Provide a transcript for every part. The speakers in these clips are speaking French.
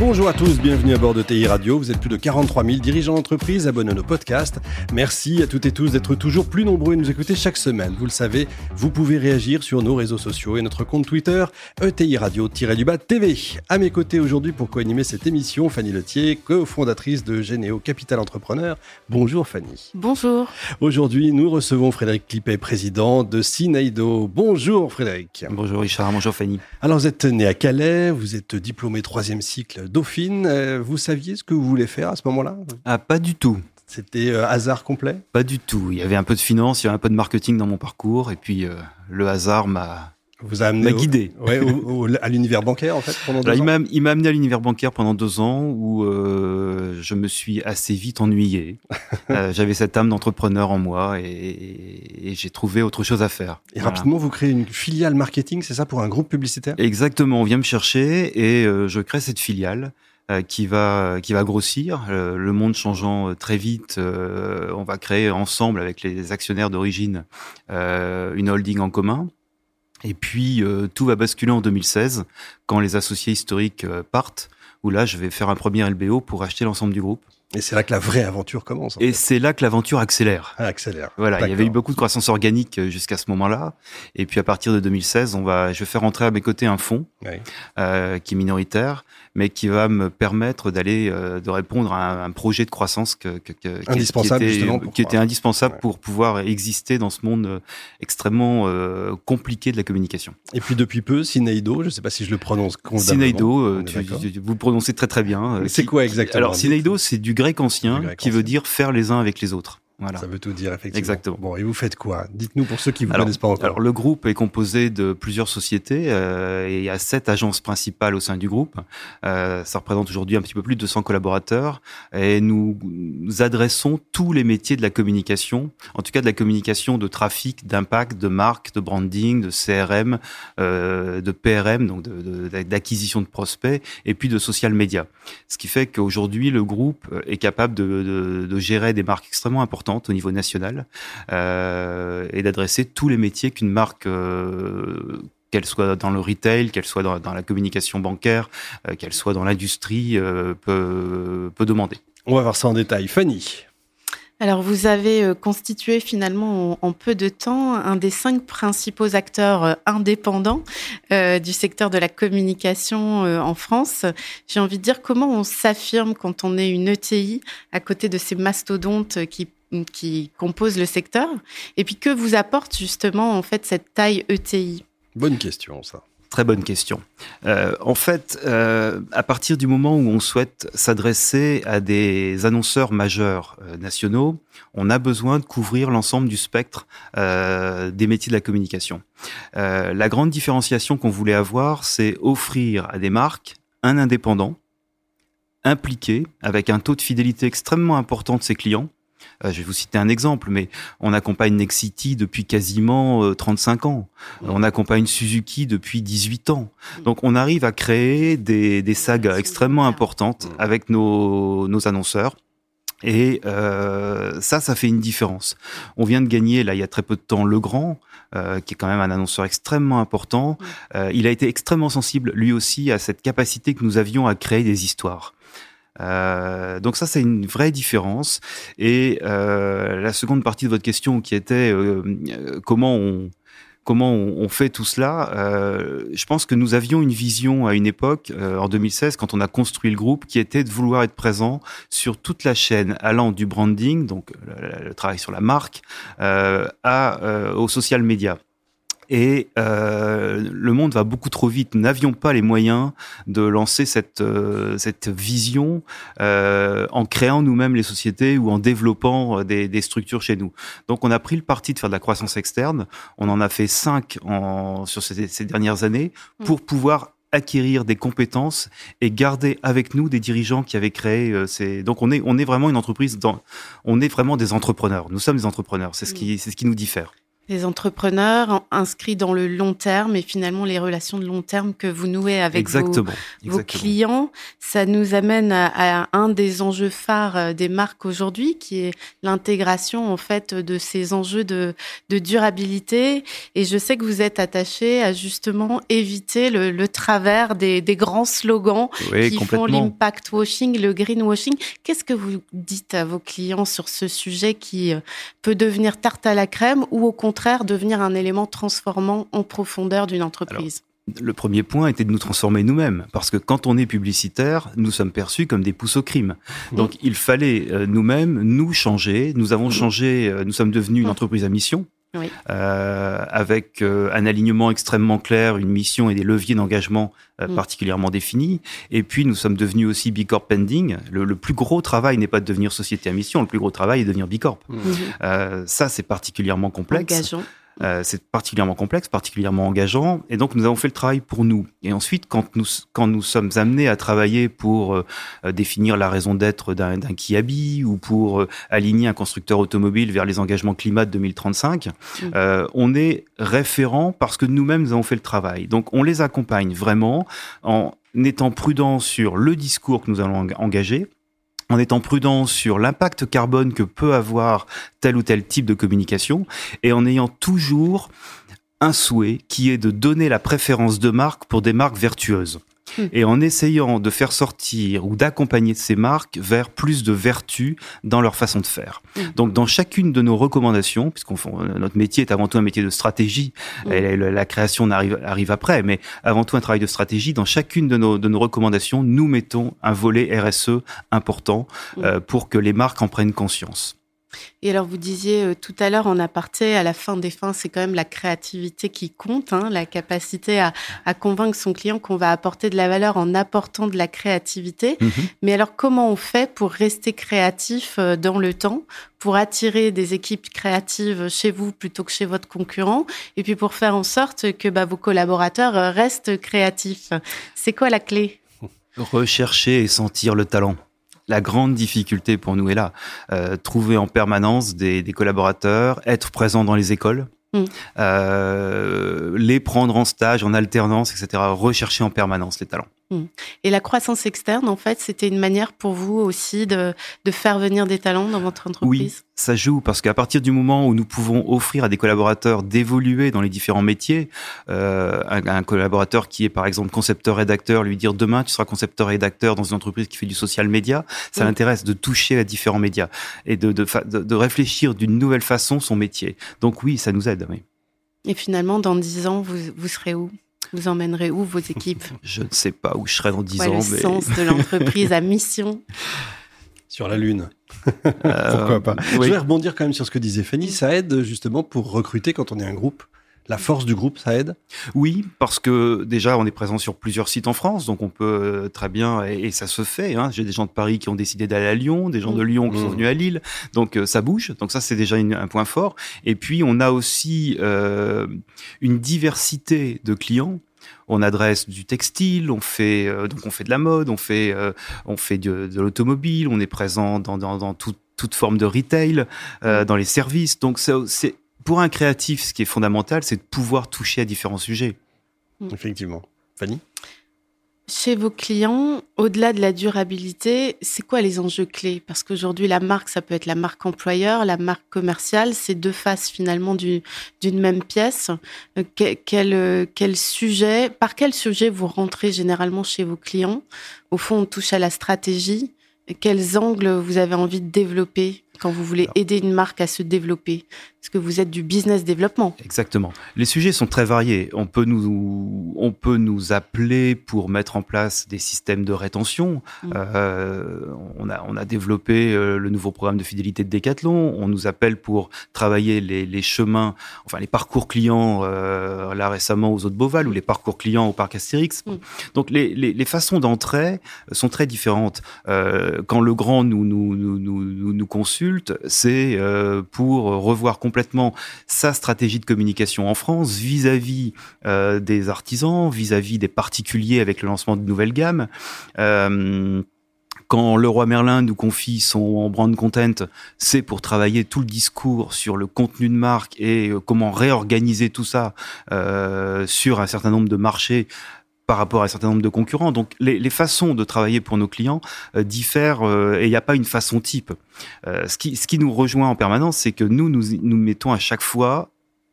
Bonjour à tous, bienvenue à bord de TI Radio. Vous êtes plus de 43 000 dirigeants d'entreprise abonnés à nos podcasts. Merci à toutes et tous d'être toujours plus nombreux et nous écouter chaque semaine. Vous le savez, vous pouvez réagir sur nos réseaux sociaux et notre compte Twitter ETI Radio-du-bas TV. À mes côtés aujourd'hui pour co-animer cette émission, Fanny Letier, cofondatrice de Généo Capital Entrepreneur. Bonjour Fanny. Bonjour. Aujourd'hui, nous recevons Frédéric Clippet, président de Sinaido. Bonjour Frédéric. Bonjour Richard, bonjour Fanny. Alors vous êtes né à Calais, vous êtes diplômé troisième cycle Dauphine. Euh, vous saviez ce que vous voulez faire à ce moment-là? Ah, pas du tout. C'était euh, hasard complet? Pas du tout. Il y avait un peu de finance, il y avait un peu de marketing dans mon parcours, et puis euh, le hasard m'a vous a amené guidé. ouais, à l'univers bancaire en fait pendant deux il ans. Il m'a amené à l'univers bancaire pendant deux ans où euh, je me suis assez vite ennuyé. euh, J'avais cette âme d'entrepreneur en moi et, et, et j'ai trouvé autre chose à faire. Et voilà. rapidement, vous créez une filiale marketing, c'est ça, pour un groupe publicitaire Exactement. On vient me chercher et euh, je crée cette filiale euh, qui va qui va grossir. Euh, le monde changeant très vite, on va créer ensemble avec les actionnaires d'origine une holding en commun. Et puis euh, tout va basculer en 2016 quand les associés historiques euh, partent, où là je vais faire un premier LBO pour acheter l'ensemble du groupe. Et c'est là que la vraie aventure commence. Et c'est là que l'aventure accélère. Ah, accélère. Voilà, il y avait eu beaucoup de croissance organique jusqu'à ce moment-là. Et puis à partir de 2016, on va, je vais faire entrer à mes côtés un fonds oui. euh, qui est minoritaire, mais qui va me permettre d'aller, euh, de répondre à un, un, projet de croissance que, que, que indispensable qui était, justement qui était indispensable ouais. pour pouvoir exister dans ce monde euh, extrêmement euh, compliqué de la communication. Et puis depuis peu, Sineido, je ne sais pas si je le prononce Sineido, euh, tu, tu, vous le prononcez très très bien. C'est quoi exactement? Alors Sineido, c'est du grec ancien grec qui ancien. veut dire faire les uns avec les autres. Voilà. Ça veut tout dire, effectivement. Exactement. Bon, et vous faites quoi? Dites-nous pour ceux qui vous alors, connaissent pas encore. Alors, le groupe est composé de plusieurs sociétés euh, et il y a sept agences principales au sein du groupe. Euh, ça représente aujourd'hui un petit peu plus de 200 collaborateurs et nous, nous, adressons tous les métiers de la communication, en tout cas de la communication de trafic, d'impact, de marque, de branding, de CRM, euh, de PRM, donc d'acquisition de, de, de, prospects et puis de social media. Ce qui fait qu'aujourd'hui, le groupe est capable de, de gérer des marques extrêmement importantes au niveau national euh, et d'adresser tous les métiers qu'une marque euh, qu'elle soit dans le retail, qu'elle soit dans, dans, la communication bancaire, euh, qu'elle soit dans l'industrie, euh, peut, peut demander. On va voir ça en détail. Fanny alors, vous avez constitué finalement en, en, peu de temps un des cinq principaux acteurs indépendants euh, du secteur de la communication euh, en France. J'ai envie de dire comment on s'affirme quand on est une ETI à côté de ces mastodontes qui qui composent le secteur et puis que vous apporte justement en fait cette taille ETI Bonne question ça. Très bonne question. Euh, en fait, euh, à partir du moment où on souhaite s'adresser à des annonceurs majeurs euh, nationaux, on a besoin de couvrir l'ensemble du spectre euh, des métiers de la communication. Euh, la grande différenciation qu'on voulait avoir, c'est offrir à des marques un indépendant impliqué avec un taux de fidélité extrêmement important de ses clients je vais vous citer un exemple, mais on accompagne Nexity depuis quasiment euh, 35 ans. On accompagne Suzuki depuis 18 ans. Donc on arrive à créer des, des sagas extrêmement importantes avec nos, nos annonceurs. Et euh, ça, ça fait une différence. On vient de gagner, là, il y a très peu de temps, Legrand, euh, qui est quand même un annonceur extrêmement important. Euh, il a été extrêmement sensible, lui aussi, à cette capacité que nous avions à créer des histoires. Euh, donc ça, c'est une vraie différence. Et euh, la seconde partie de votre question, qui était euh, comment on comment on, fait tout cela euh, Je pense que nous avions une vision à une époque, euh, en 2016, quand on a construit le groupe, qui était de vouloir être présent sur toute la chaîne, allant du branding, donc le, travail sur la marque, euh, à au social media et euh, le monde va beaucoup trop vite. Nous n'avions pas les moyens de lancer cette euh, cette vision euh, en créant nous-mêmes les sociétés ou en développant des, des, structures chez nous. Donc, on a pris le parti de faire de la croissance externe. On en a fait cinq en, sur ces, ces dernières années pour mmh. pouvoir acquérir des compétences et garder avec nous des dirigeants qui avaient créé euh, ces donc on est on est vraiment une entreprise dans on est vraiment des entrepreneurs nous sommes des entrepreneurs c'est ce qui c'est ce qui nous diffère Les entrepreneurs inscrits dans le long terme et finalement les relations de long terme que vous nouez avec Vos, clients, ça nous amène à, un des enjeux phares euh, des marques aujourd'hui, qui est l'intégration en fait de ces enjeux de, de, durabilité. Et je sais que vous êtes attaché à justement éviter le, le travers des, des, grands slogans qui font l'impact washing, le greenwashing. Qu'est-ce que vous dites à vos clients sur ce sujet qui euh, peut devenir tarte à la crème ou au contraire devenir un élément transformant en profondeur d'une entreprise le premier point était de nous transformer nous-mêmes, parce que quand on est publicitaire, nous sommes perçus comme des pousses au crime. Donc il fallait euh, nous-mêmes nous changer. Nous avons changé, euh, nous sommes devenus une entreprise à mission. Euh, avec un alignement extrêmement clair, une mission et des leviers d'engagement mm. particulièrement définis. Et puis nous sommes devenus aussi B Corp pending. Le, plus gros travail n'est pas de devenir société à mission, le plus gros travail est de devenir B Corp. Mm. ça c'est particulièrement complexe. Euh, c'est particulièrement complexe, particulièrement engageant, et donc nous avons fait le travail pour nous. Et ensuite, quand nous quand nous sommes amenés à travailler pour euh, définir la raison d'être d'un Kiabi ou pour euh, aligner un constructeur automobile vers les engagements climat de 2035, mmh. on est référent parce que nous-mêmes nous avons fait le travail. Donc on les accompagne vraiment en étant prudent sur le discours que nous allons engager en étant prudent sur l'impact carbone que peut avoir tel ou tel type de communication et en ayant toujours un souhait qui est de donner la préférence de marque pour des marques vertueuses. Hmm. et en essayant de faire sortir ou d'accompagner ces marques vers plus de vertu dans leur façon de faire. Hmm. Donc dans chacune de nos recommandations, puisqu'on notre métier est avant tout un métier de stratégie, hmm. et la, création arrive, arrive après, mais avant tout un travail de stratégie, dans chacune de nos, de nos recommandations, nous mettons un volet RSE important euh, pour que les marques en prennent conscience. Et alors, vous disiez euh, tout à l'heure en aparté, à la fin des fins, c'est quand même la créativité qui compte, hein, la capacité à, convaincre son client qu'on va apporter de la valeur en apportant de la créativité. Mhm. Mais alors, comment on fait pour rester créatif euh, dans le temps, pour attirer des équipes créatives chez vous plutôt que chez votre concurrent, et puis pour faire en sorte que bah, vos collaborateurs euh, restent créatifs? C'est quoi la clé? Rechercher et sentir le talent la grande difficulté pour nous est là. Euh, trouver en permanence des, collaborateurs, être présent dans les écoles, mm. euh, les prendre en stage, en alternance, etc. Rechercher en permanence les talents. Mm. Et la croissance externe, en fait, c'était une manière pour vous aussi de, de, faire venir des talents dans votre entreprise? Oui, ça joue parce qu'à partir du moment où nous pouvons offrir à des collaborateurs d'évoluer dans les différents métiers, euh, un, collaborateur qui est par exemple concepteur-rédacteur, lui dire demain tu seras concepteur-rédacteur dans une entreprise qui fait du social média, ça l'intéresse de toucher à différents médias et de, de, de, réfléchir d'une nouvelle façon son métier. Donc oui, ça nous aide. Oui. Et finalement, dans dix ans, vous, vous serez où? Vous emmènerez où vos équipes Je ne sais pas où je serai dans 10 ans. Le sens de l'entreprise à mission Sur la Lune. Euh, Pourquoi pas? Je voudrais rebondir quand même sur ce que disait Fanny. Ça aide justement pour recruter quand on est un groupe la force du groupe, ça aide? Oui, parce que déjà, on est présent sur plusieurs sites en France, donc on peut euh, très bien, et, ça se fait. Hein. J'ai des gens de Paris qui ont décidé d'aller à Lyon, des gens de Lyon qui sont mmh. venus à Lille, donc euh, ça bouge. Donc ça, c'est déjà un point fort. Et puis, on a aussi euh, une diversité de clients on adresse du textile, on fait donc on fait de la mode, on fait on fait de, l'automobile, on est présent dans, dans, toute forme de retail, mmh. dans les services. Donc c'est pour un créatif, ce qui est fondamental, c'est de pouvoir toucher à différents sujets. Mm. Effectivement. Fanny chez vos clients, au-delà de la durabilité, c'est quoi les enjeux clés? Parce qu'aujourd'hui, la marque, ça peut être la marque employeur, la marque commerciale, c'est deux faces finalement d'une même pièce. Euh, quel, euh, quel sujet, par quel sujet vous rentrez généralement chez vos clients? Au fond, on touche à la stratégie. Quels angles vous avez envie de développer quand vous voulez aider une marque à se développer? Parce que vous êtes du business développement. Exactement. Les sujets sont très variés. On peut nous, on peut nous appeler pour mettre en place des systèmes de rétention. Mm. Euh, on, a, on a développé euh, le nouveau programme de fidélité de Decathlon. On nous appelle pour travailler les, les chemins, enfin les parcours clients, euh, là récemment aux Eaux de Beauval ou les parcours clients au parc Astérix. Mm. Donc les, les, les façons d'entrer sont très différentes. Euh, quand le grand nous, nous, nous, nous, nous consulte, c'est pour revoir complètement sa stratégie de communication en France vis-à-vis euh, des artisans, vis-à-vis des particuliers avec le lancement de nouvelles gammes. Euh, Quand le roi Merlin nous confie son brand content, c'est pour travailler tout le discours sur le contenu de marque et euh, comment réorganiser tout ça sur un certain nombre de marchés par rapport à un certain nombre de concurrents. Donc les, les façons de travailler pour nos clients euh, diffèrent euh, et il n'y a pas une façon type. Euh, ce, qui, ce qui nous rejoint en permanence, c'est que nous, nous, nous mettons à chaque fois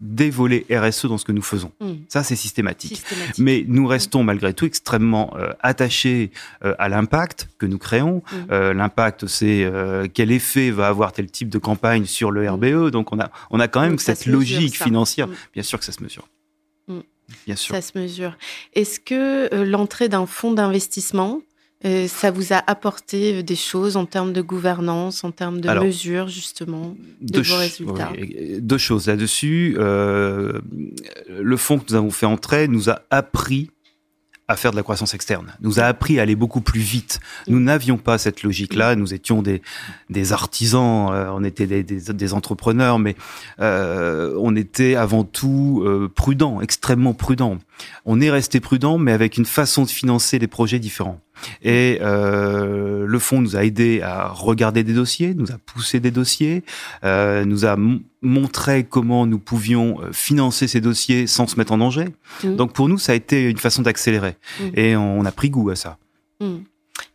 des volets RSE dans ce que nous faisons. Mmh. Ça, c'est systématique. systématique. Mais nous restons malgré tout extrêmement euh, attachés euh, à l'impact que nous créons. Mmh. Euh, l'impact, c'est quel effet va avoir tel type de campagne sur le RBE. Donc, on a, on a quand même Donc, cette logique financière. Bien sûr que ça se mesure. Bien sûr. Ça se mesure. Est-ce que l'entrée d'un fonds d'investissement euh, ça vous a apporté euh, des choses en termes de gouvernance, en termes de Alors, mesures justement de vos résultats oui, Deux choses là-dessus. Euh, le fonds que nous avons fait entrer nous a appris à faire de la croissance externe, nous a appris à aller beaucoup plus vite. Nous n'avions pas cette logique-là, nous étions des, artisans, euh, on était des entrepreneurs, mais euh, on était avant tout euh, prudents, extrêmement prudents. On est resté prudent, mais avec une façon de financer les projets différents. Et euh, le fonds nous a aidé à regarder des dossiers, nous a poussé des dossiers, euh, nous a montré comment nous pouvions euh, financer ces dossiers sans se mettre en danger. Mmh. Donc pour nous, ça a été une façon d'accélérer. Mmh. Et on, on, a pris goût à ça. Mmh.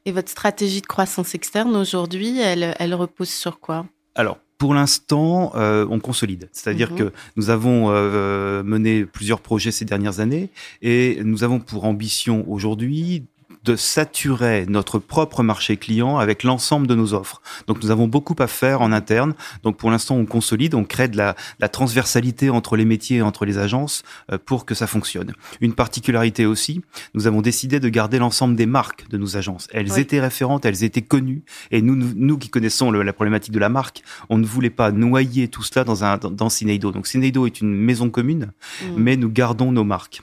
Et votre stratégie de croissance externe aujourd'hui, elle, elle repose sur quoi? Alors, pour l'instant, euh, on consolide. C'est-à-dire mmh. que nous avons euh, mené plusieurs projets ces dernières années et nous avons pour ambition aujourd'hui de saturer notre propre marché client avec l'ensemble de nos offres. Donc nous avons beaucoup à faire en interne. Donc pour l'instant, on consolide, on crée de la, la, transversalité entre les métiers et entre les agences euh, pour que ça fonctionne. Une particularité aussi, nous avons décidé de garder l'ensemble des marques de nos agences. Elles oui. étaient référentes, elles étaient connues, et nous, nous, nous qui connaissons le, la problématique de la marque, on ne voulait pas noyer tout cela dans un dans, dans Cineido. Donc Cineido est une maison commune, mmh. mais nous gardons nos marques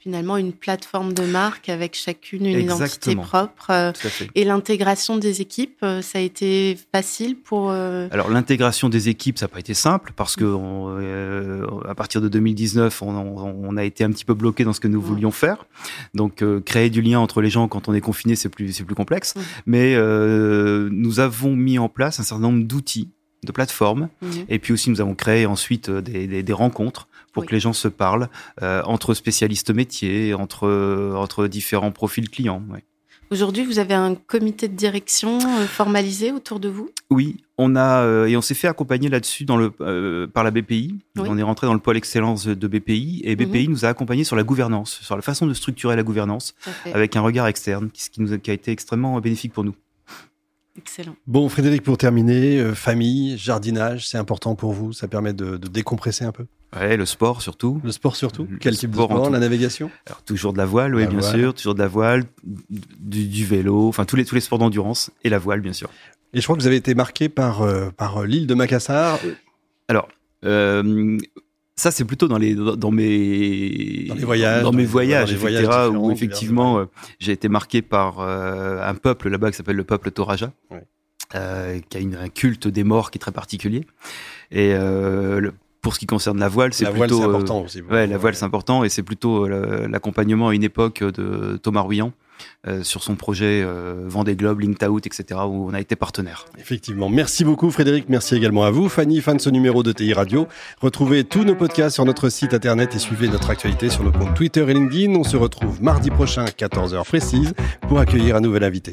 finalement une plateforme de marque avec chacune une Exactement. identité propre. Et l'intégration des équipes, euh, ça a été facile pour. Euh... Alors l'intégration des équipes, ça n'a pas été simple parce que on, euh, à partir de 2019, on, on, a été un petit peu bloqué dans ce que nous voulions faire. Donc euh, créer du lien entre les gens quand on est confiné, c'est plus c'est plus complexe. Mmh. Mais euh, nous avons mis en place un certain nombre d'outils de plateformes. Mmh. Et puis aussi, nous avons créé ensuite des, des, des rencontres pour oui. que les gens se parlent euh, entre spécialistes métiers, entre, entre différents profils clients. Ouais. Aujourd'hui, vous avez un comité de direction euh, formalisé autour de vous? Oui, on a euh, et on s'est fait accompagner là-dessus dans le euh, par la BPI. Oui. On est rentré dans le pôle excellence de BPI et BPI mmh. nous a accompagné sur la gouvernance, sur la façon de structurer la gouvernance avec un regard externe, ce qui nous a, qui a été extrêmement bénéfique pour nous. Excellent. Bon, Frédéric, pour terminer, euh, famille, jardinage, c'est important pour vous? Ça permet de, de, décompresser un peu? Ouais, le sport surtout. Le sport surtout le Quel type de sport La navigation? Alors, toujours de la voile, oui, la bien voile. sûr. Toujours de la voile, du, du vélo, enfin tous les, tous les sports d'endurance et la voile, bien sûr. Et je crois que vous avez été marqué par, euh, par l'île de Macassar. Alors, euh, ça c'est plutôt dans les dans mes dans les voyages dans, dans mes voyages, etc voyages où effectivement euh, j'ai été marqué par euh, un peuple là-bas qui s'appelle le peuple Toraja ouais. euh, qui a une, un culte des morts qui est très particulier et euh, le, pour ce qui concerne la voile, c'est plutôt voile, important aussi. Ouais, la voile c'est important et c'est plutôt euh, l'accompagnement à une époque de Thomas Ruyant euh, sur son projet euh, Vendée Globe, Linked Out, etc., où on a été partenaire. Effectivement. Merci beaucoup, Frédéric. Merci également à vous. Fanny, fan de ce numéro de TI Radio. Retrouvez tous nos podcasts sur notre site internet et suivez notre actualité sur nos comptes Twitter et LinkedIn. On se retrouve mardi prochain, 14h précise, pour accueillir un nouvel invité.